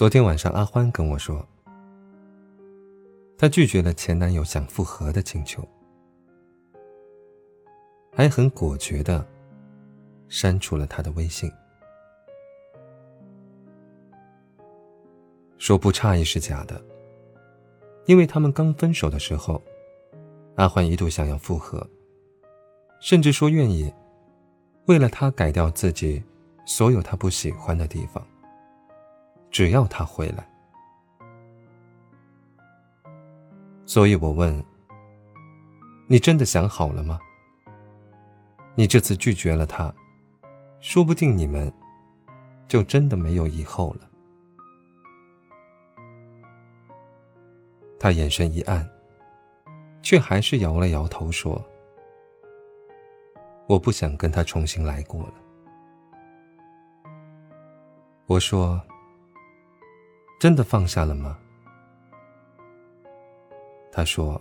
昨天晚上，阿欢跟我说，他拒绝了前男友想复合的请求，还很果决的删除了他的微信，说不诧异是假的，因为他们刚分手的时候，阿欢一度想要复合，甚至说愿意为了他改掉自己所有他不喜欢的地方。只要他回来，所以我问：“你真的想好了吗？你这次拒绝了他，说不定你们就真的没有以后了。”他眼神一暗，却还是摇了摇头说：“我不想跟他重新来过了。”我说。真的放下了吗？他说：“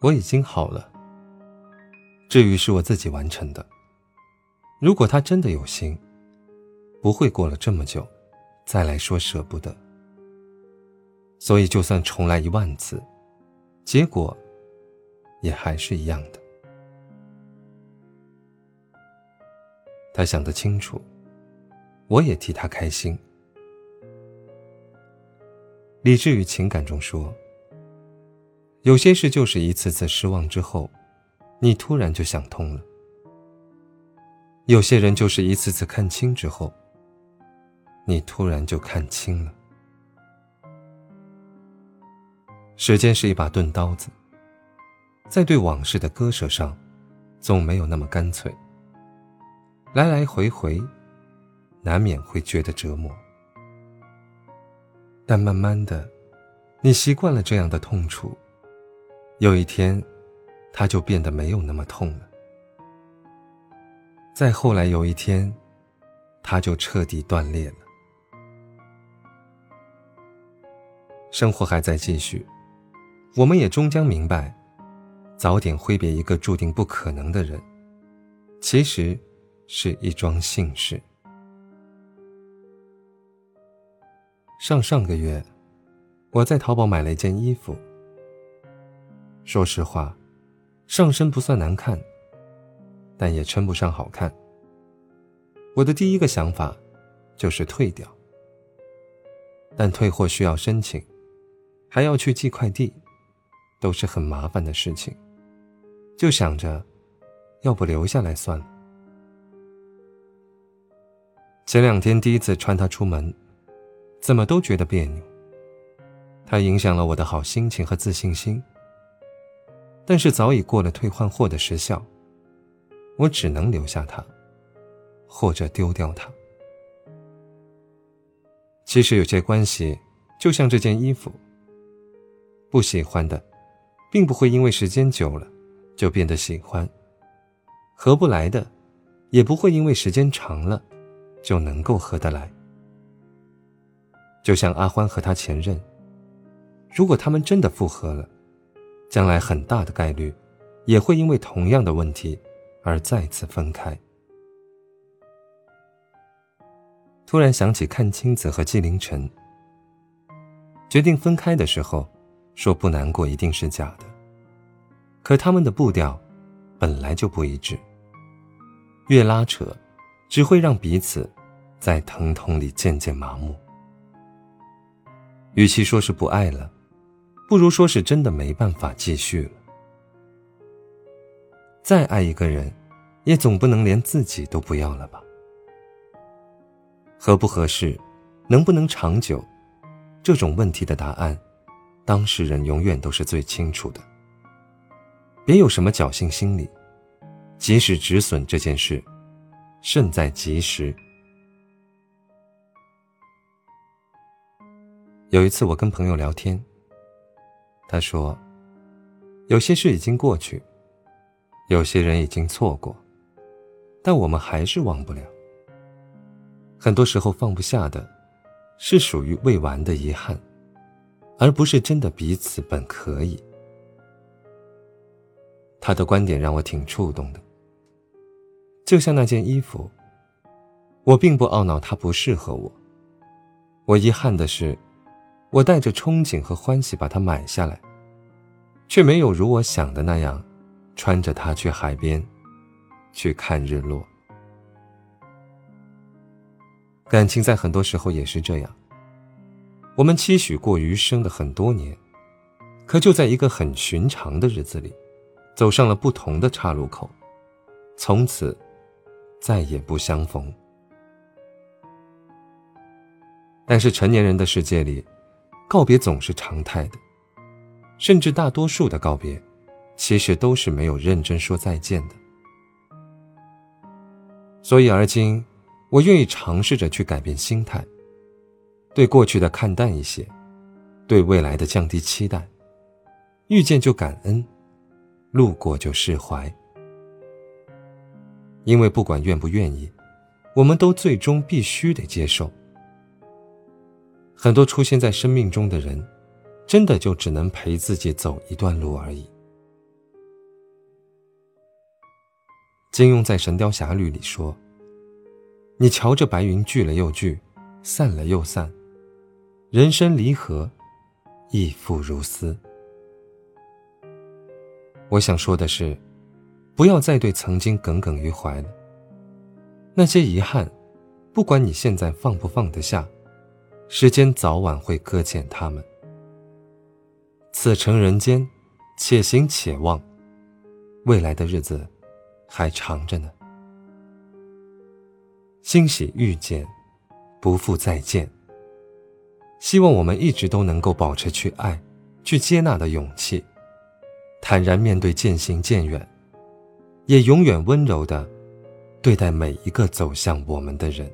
我已经好了。至于是我自己完成的，如果他真的有心，不会过了这么久，再来说舍不得。所以就算重来一万次，结果也还是一样的。他想得清楚，我也替他开心。”理智与情感中说，有些事就是一次次失望之后，你突然就想通了；有些人就是一次次看清之后，你突然就看清了。时间是一把钝刀子，在对往事的割舍上，总没有那么干脆。来来回回，难免会觉得折磨。但慢慢的，你习惯了这样的痛楚，有一天，它就变得没有那么痛了。再后来有一天，它就彻底断裂了。生活还在继续，我们也终将明白，早点挥别一个注定不可能的人，其实是一桩幸事。上上个月，我在淘宝买了一件衣服。说实话，上身不算难看，但也称不上好看。我的第一个想法就是退掉，但退货需要申请，还要去寄快递，都是很麻烦的事情。就想着，要不留下来算了。前两天第一次穿它出门。怎么都觉得别扭。它影响了我的好心情和自信心。但是早已过了退换货的时效，我只能留下它，或者丢掉它。其实有些关系，就像这件衣服，不喜欢的，并不会因为时间久了就变得喜欢；合不来的，也不会因为时间长了就能够合得来。就像阿欢和他前任，如果他们真的复合了，将来很大的概率，也会因为同样的问题而再次分开。突然想起阚清子和纪凌尘，决定分开的时候，说不难过一定是假的。可他们的步调本来就不一致，越拉扯，只会让彼此在疼痛里渐渐麻木。与其说是不爱了，不如说是真的没办法继续了。再爱一个人，也总不能连自己都不要了吧？合不合适，能不能长久，这种问题的答案，当事人永远都是最清楚的。别有什么侥幸心理，及时止损这件事，胜在及时。有一次，我跟朋友聊天，他说：“有些事已经过去，有些人已经错过，但我们还是忘不了。很多时候放不下的，是属于未完的遗憾，而不是真的彼此本可以。”他的观点让我挺触动的。就像那件衣服，我并不懊恼它不适合我。我遗憾的是，我带着憧憬和欢喜把它买下来，却没有如我想的那样，穿着它去海边，去看日落。感情在很多时候也是这样，我们期许过余生的很多年，可就在一个很寻常的日子里，走上了不同的岔路口，从此再也不相逢。但是成年人的世界里，告别总是常态的，甚至大多数的告别，其实都是没有认真说再见的。所以而今，我愿意尝试着去改变心态，对过去的看淡一些，对未来的降低期待，遇见就感恩，路过就释怀。因为不管愿不愿意，我们都最终必须得接受。很多出现在生命中的人，真的就只能陪自己走一段路而已。金庸在《神雕侠侣》里说：“你瞧着白云聚了又聚，散了又散，人生离合，亦复如斯。”我想说的是，不要再对曾经耿耿于怀了。那些遗憾，不管你现在放不放得下。时间早晚会搁浅他们。此诚人间，且行且望，未来的日子还长着呢。欣喜遇见，不负再见。希望我们一直都能够保持去爱、去接纳的勇气，坦然面对渐行渐远，也永远温柔的对待每一个走向我们的人。